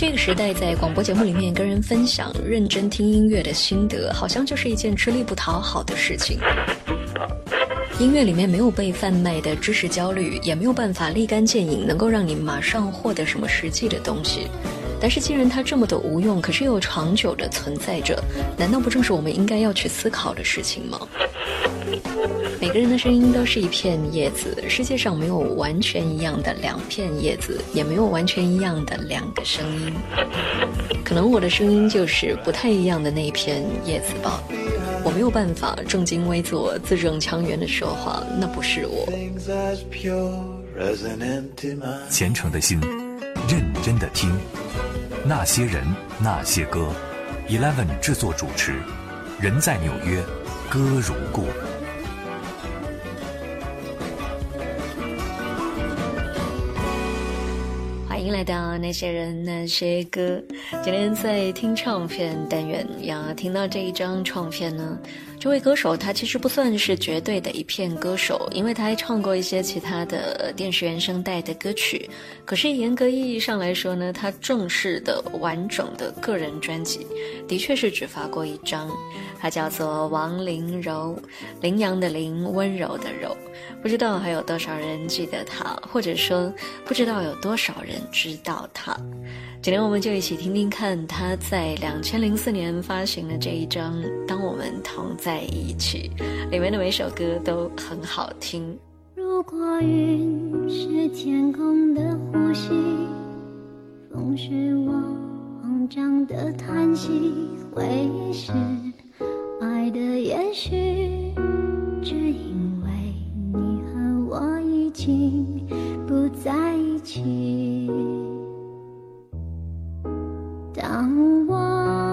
这个时代，在广播节目里面跟人分享认真听音乐的心得，好像就是一件吃力不讨好的事情。音乐里面没有被贩卖的知识焦虑，也没有办法立竿见影，能够让你马上获得什么实际的东西。但是既然它这么的无用，可是又长久的存在着，难道不正是我们应该要去思考的事情吗？每个人的声音都是一片叶子，世界上没有完全一样的两片叶子，也没有完全一样的两个声音。可能我的声音就是不太一样的那一片叶子吧。我没有办法正襟危坐、字正腔圆的说话，那不是我。虔诚的心，认真的听，那些人，那些歌，Eleven 制作主持，人在纽约，歌如故。欢迎来到那些人那些歌，今天在听唱片单元要听到这一张唱片呢。这位歌手他其实不算是绝对的一片歌手，因为他还唱过一些其他的电视原声带的歌曲。可是严格意义上来说呢，他正式的完整的个人专辑的确是只发过一张。他叫做王麟柔，羚羊的羚，温柔的柔。不知道还有多少人记得他，或者说不知道有多少人知道他。今天我们就一起听听看他在两千零四年发行的这一张《当我们同在一起》，里面的每首歌都很好听。如果云是天空的呼吸，风是我慌张的叹息，回忆是爱的延续，只因为你和我已经不在一起。当我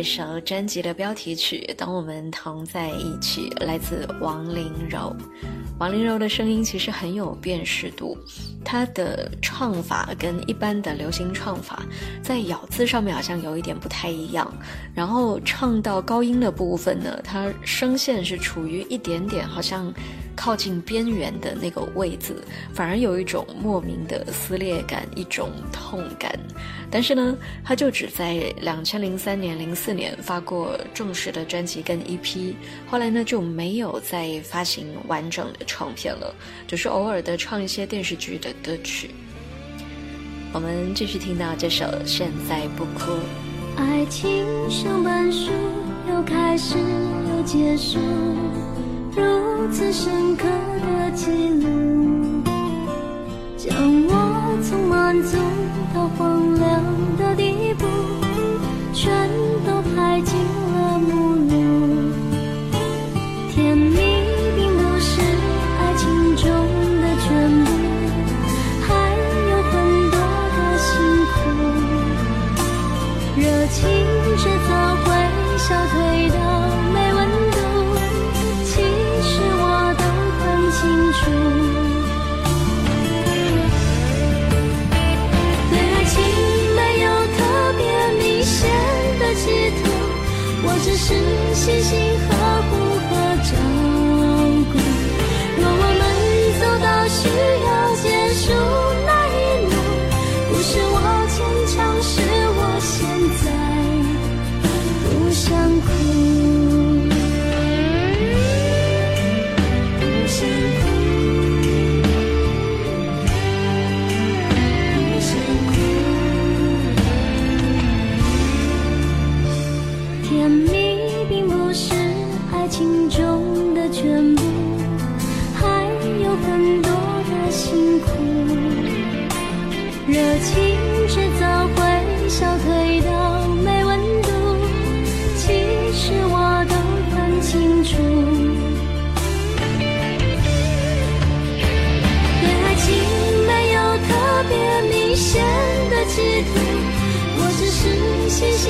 这首专辑的标题曲《当我们同在一起》，来自王麟柔。王麟柔的声音其实很有辨识度，她的唱法跟一般的流行唱法在咬字上面好像有一点不太一样。然后唱到高音的部分呢，她声线是处于一点点好像靠近边缘的那个位置，反而有一种莫名的撕裂感，一种痛感。但是呢，他就只在两千零三年、零四年发过正式的专辑跟 EP，后来呢就没有再发行完整的。唱片了，只是偶尔的唱一些电视剧的歌曲。我们继续听到这首《现在不哭》。爱情像本书，有开始有结束，如此深刻的记录，将我从满足到荒凉的地步，全都拍进了目录。甜蜜并不是爱情中的全部，还有很多的辛苦，热情迟早会消退的。只是细心呵护和照顾。若我们走到需要对爱情没有特别明显的企图，我只是细心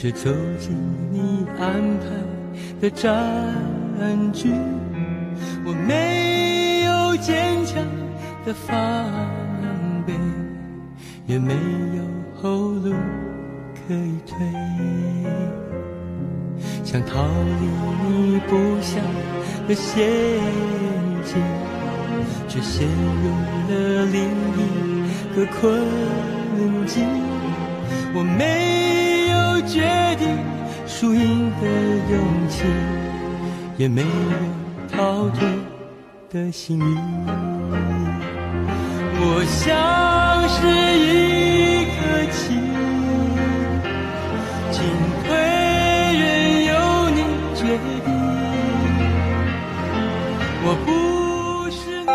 却走进你安排的战局，我没有坚强的防备，也没有后路可以退，想逃离你布下的陷阱，却陷入了另一个困境，我没。决定输赢的勇气，也没有逃脱的幸运。我像是一颗棋，进退任由你决定。我不是你。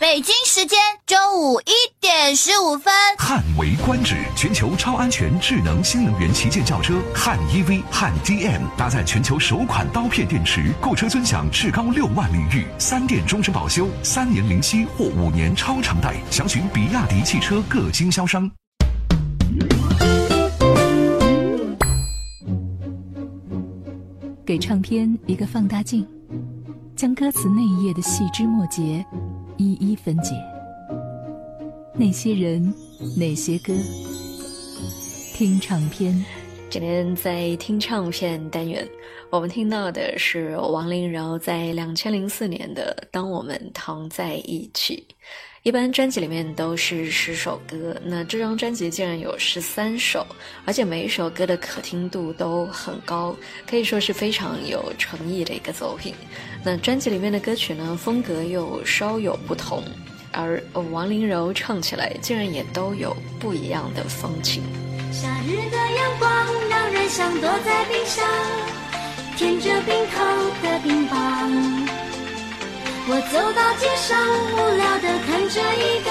北京时间中午一点十五分。汉为。观止全球超安全智能新能源旗舰轿车汉 EV 汉 DM，搭载全球首款刀片电池，购车尊享至高六万领域，三电终身保修，三年零息或五年超长贷。详询比亚迪汽车各经销商。给唱片一个放大镜，将歌词内页的细枝末节一一分解。那些人，那些歌，听唱片。今天在听唱片单元，我们听到的是王麟柔在两千零四年的《当我们同在一起》。一般专辑里面都是十首歌，那这张专辑竟然有十三首，而且每一首歌的可听度都很高，可以说是非常有诚意的一个作品。那专辑里面的歌曲呢，风格又稍有不同，而王麟柔唱起来竟然也都有不一样的风情。夏日的阳光让人想躲在冰箱，舔着冰头的冰棒。我走到街上，无聊地看着一个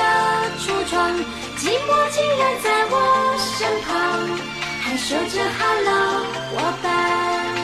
橱窗，寂寞竟然在我身旁，还说着 “hello”，我伴。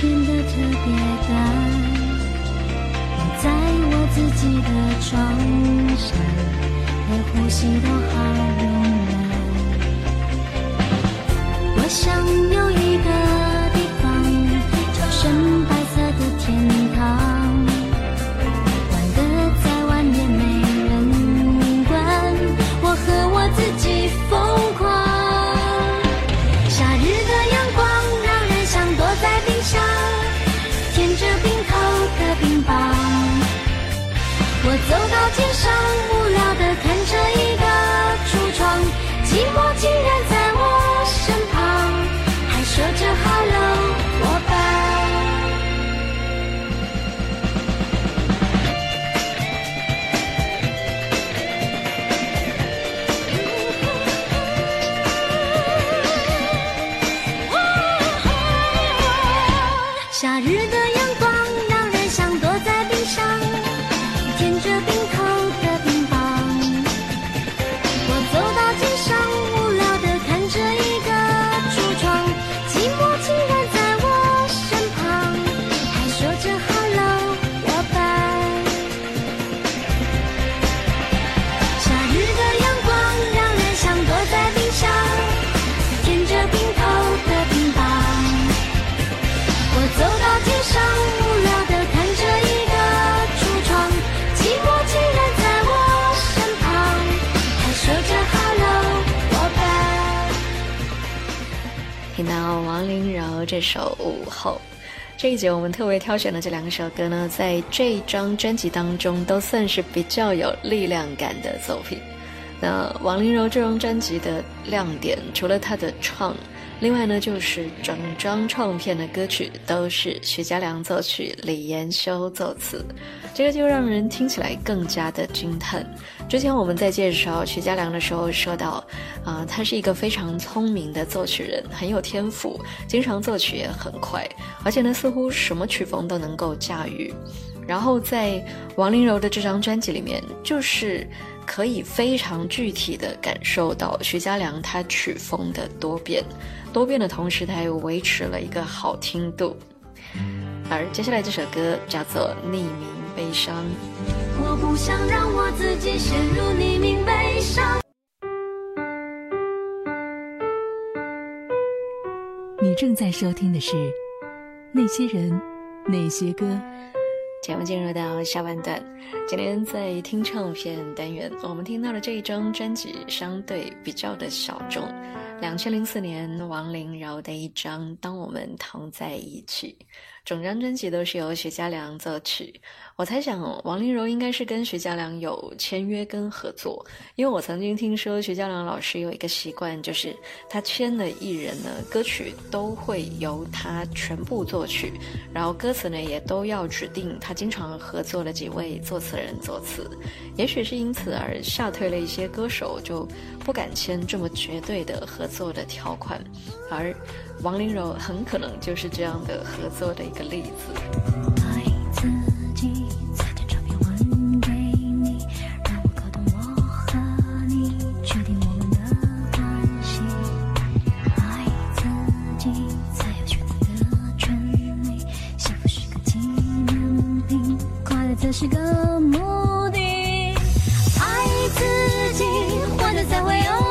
变得特别大。我在我自己的床上，连呼吸都好慵懒。到节我们特别挑选的这两首歌呢，在这张专辑当中都算是比较有力量感的作品。那王麟柔这张专辑的亮点，除了她的唱，另外呢，就是整张唱片的歌曲都是徐佳良作曲，李延修作词，这个就让人听起来更加的惊叹。之前我们在介绍徐佳良的时候说到，啊，他是一个非常聪明的作曲人，很有天赋，经常作曲也很快，而且呢，似乎什么曲风都能够驾驭。然后在王麟柔的这张专辑里面，就是可以非常具体的感受到徐佳良他曲风的多变。多变的同时，它又维持了一个好听度。而接下来这首歌叫做《匿名悲伤》。我不想让我自己陷入匿名悲伤。你正在收听的是《那些人，那些歌》。节目进入到下半段，今天在听唱片单元，我们听到的这一张专辑相对比较的小众。两千零四年，王麟饶的一张《当我们同在一起》，整张专辑都是由徐佳良作曲。我猜想，王麟柔应该是跟徐佳良有签约跟合作，因为我曾经听说徐佳良老师有一个习惯，就是他签的艺人呢，歌曲都会由他全部作曲，然后歌词呢也都要指定他经常合作的几位作词人作词。也许是因此而吓退了一些歌手，就不敢签这么绝对的合作的条款，而王麟柔很可能就是这样的合作的一个例子。是个目的，爱自己，活着才会有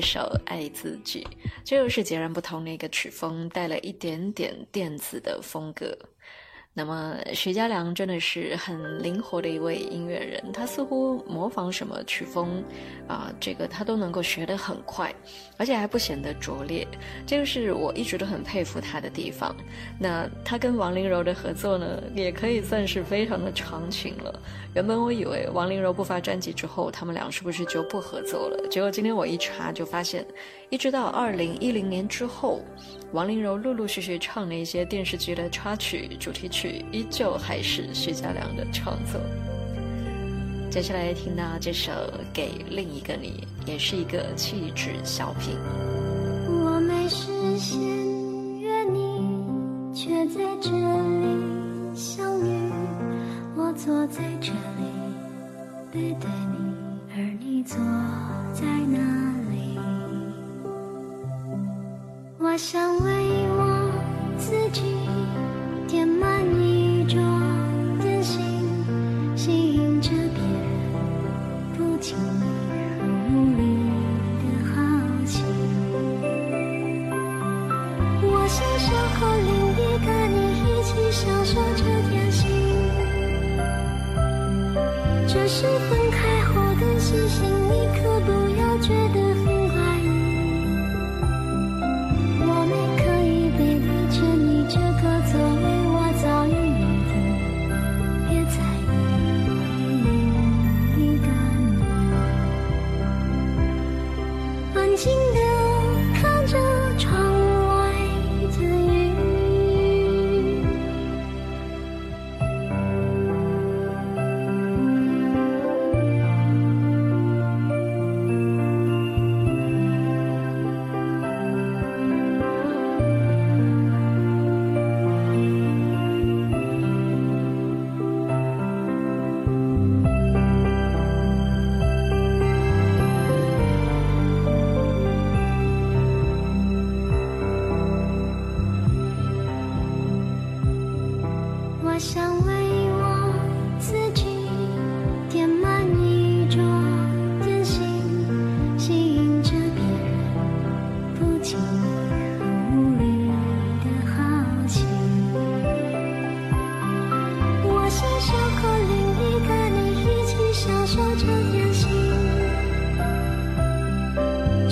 这首《爱自己》，这又是截然不同的一个曲风，带了一点点电子的风格。那么徐佳良真的是很灵活的一位音乐人，他似乎模仿什么曲风，啊，这个他都能够学得很快，而且还不显得拙劣，这个是我一直都很佩服他的地方。那他跟王麟柔的合作呢，也可以算是非常的长情了。原本我以为王麟柔不发专辑之后，他们俩是不是就不合作了？结果今天我一查就发现，一直到二零一零年之后。王麟柔陆陆续续唱的一些电视剧的插曲、主题曲，依旧还是徐佳良的创作。接下来听到这首《给另一个你》，也是一个气质小品。坐在这里背对你，而你坐在哪里？我想为我自己填满你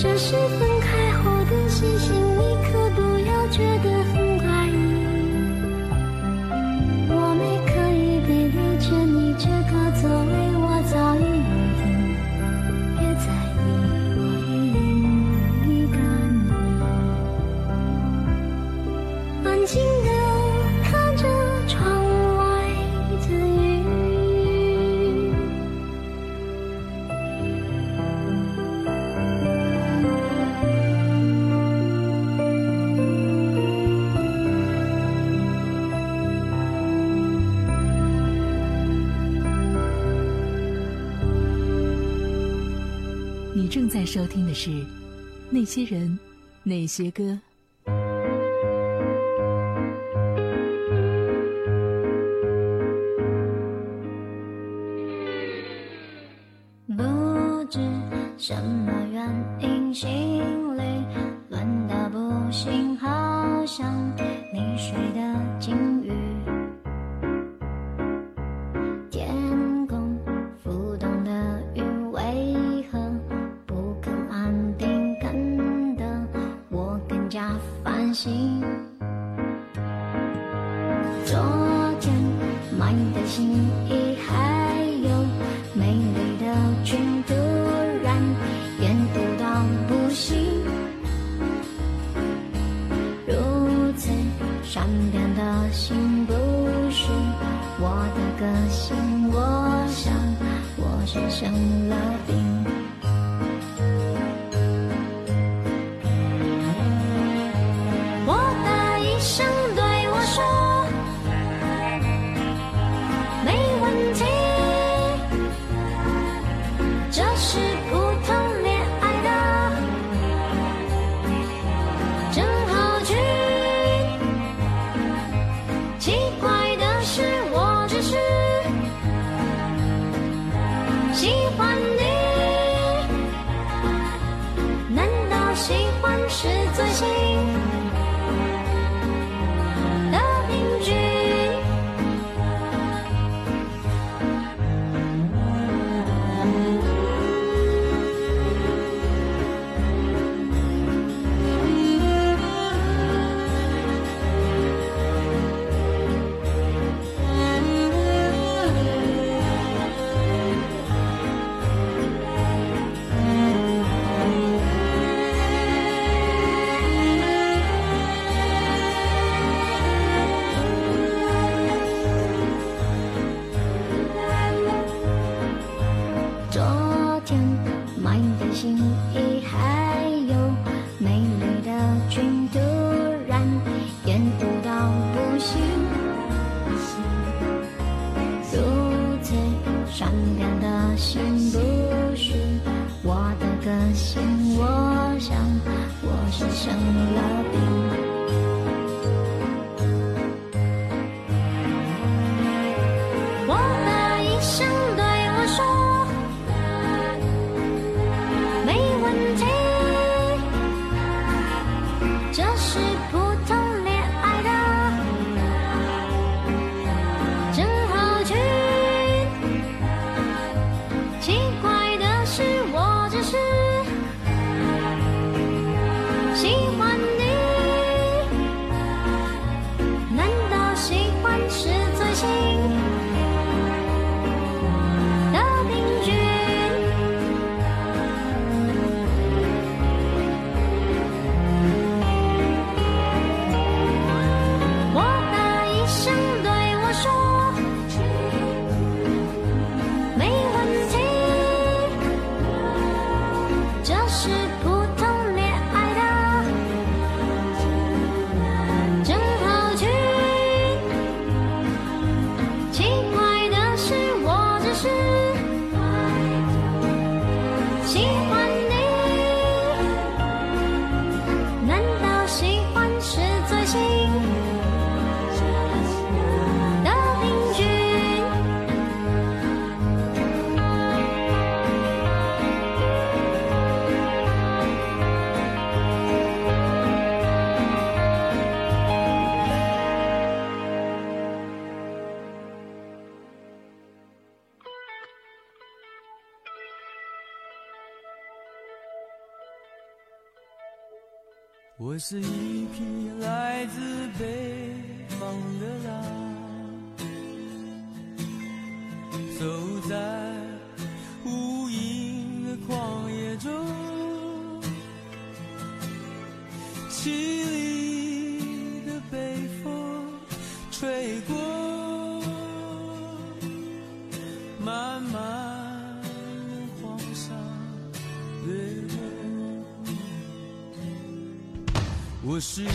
这是分开后的星星。收听的是《那些人，那些歌》。不知什么原因，我是一匹来自北方的狼，走在无垠的旷野中，凄我是一匹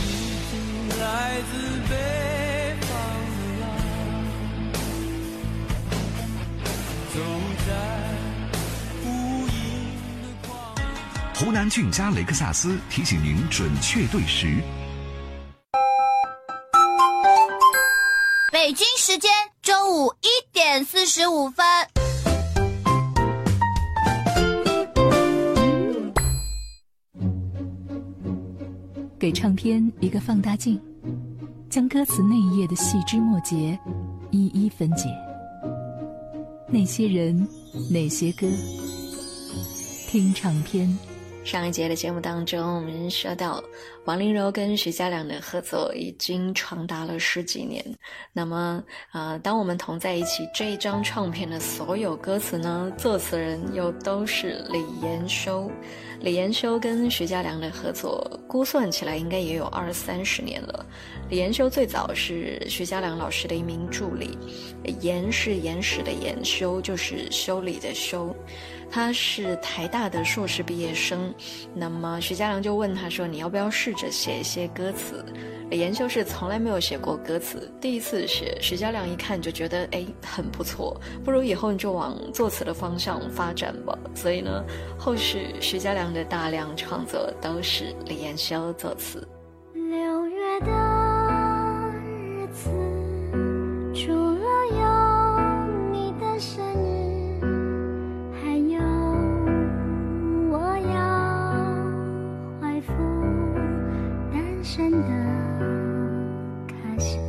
来自北方的狼，走在无垠的旷野。湖南俊家雷克萨斯提醒您准确对时。个放大镜，将歌词内页的细枝末节一一分解。那些人，那些歌，听唱片。上一节的节目当中，我们说到王麟柔跟徐佳良的合作已经长达了十几年。那么，呃，当我们同在一起，这一张唱片的所有歌词呢，作词人又都是李延修。李延修跟徐佳良的合作，估算起来应该也有二三十年了。李延修最早是徐佳良老师的一名助理，延是延史的延，修就是修理的修。他是台大的硕士毕业生，那么徐佳良就问他说：“你要不要试着写一些歌词？”李延修是从来没有写过歌词，第一次写。徐佳良一看就觉得哎很不错，不如以后你就往作词的方向发展吧。所以呢，后续徐佳良的大量创作都是李延修作词。六月的日子，真的开心。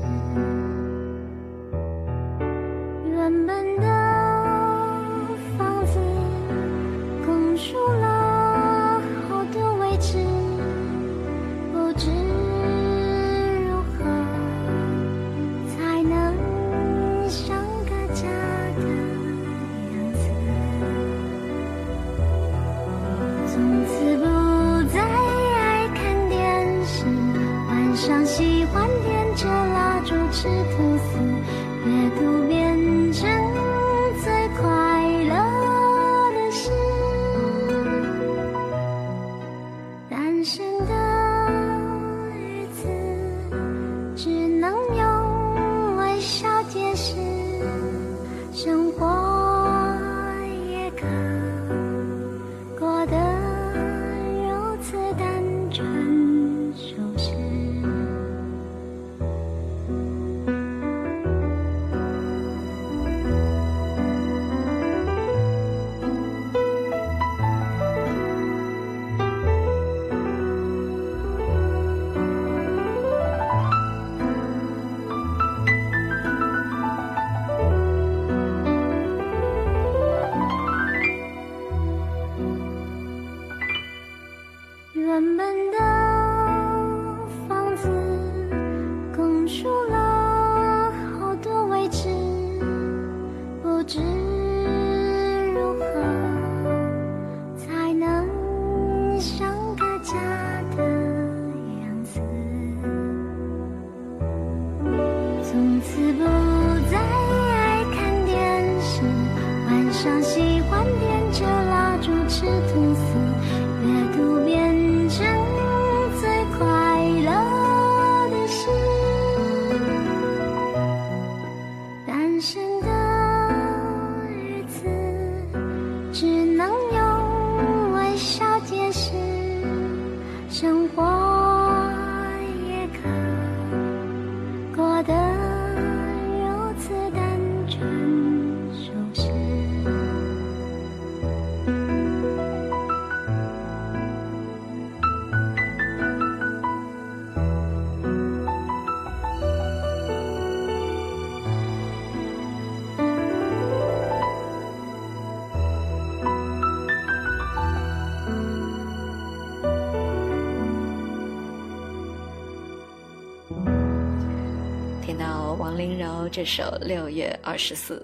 这首《六月二十四》，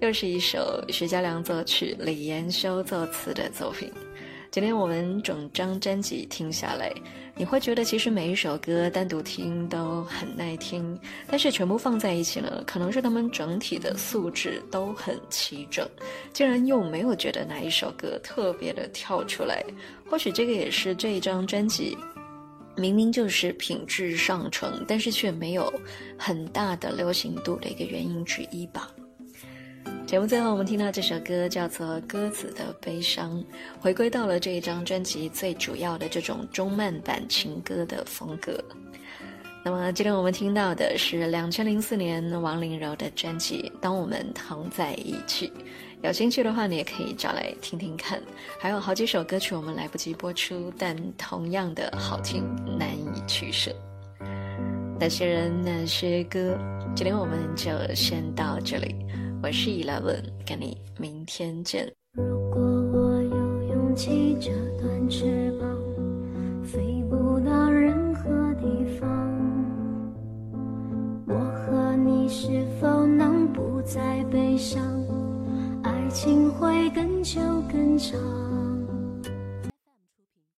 又是一首徐佳良作曲、李延修作词的作品。今天我们整张专辑听下来，你会觉得其实每一首歌单独听都很耐听，但是全部放在一起呢，可能是他们整体的素质都很齐整，竟然又没有觉得哪一首歌特别的跳出来。或许这个也是这一张专辑明明就是品质上乘，但是却没有很大的流行度的一个原因之一吧。节目最后，我们听到这首歌叫做《鸽子的悲伤》，回归到了这一张专辑最主要的这种中慢版情歌的风格。那么，今天我们听到的是两千零四年王麟柔的专辑《当我们躺在一起》。有兴趣的话，你也可以找来听听看。还有好几首歌曲我们来不及播出，但同样的好听，难以取舍。那些人，那些歌，今天我们就先到这里。我是 Eleven，跟你明天见。如果我有勇气折断翅膀，飞不到任何地方，我和你是否能不再悲伤？情会更久更长。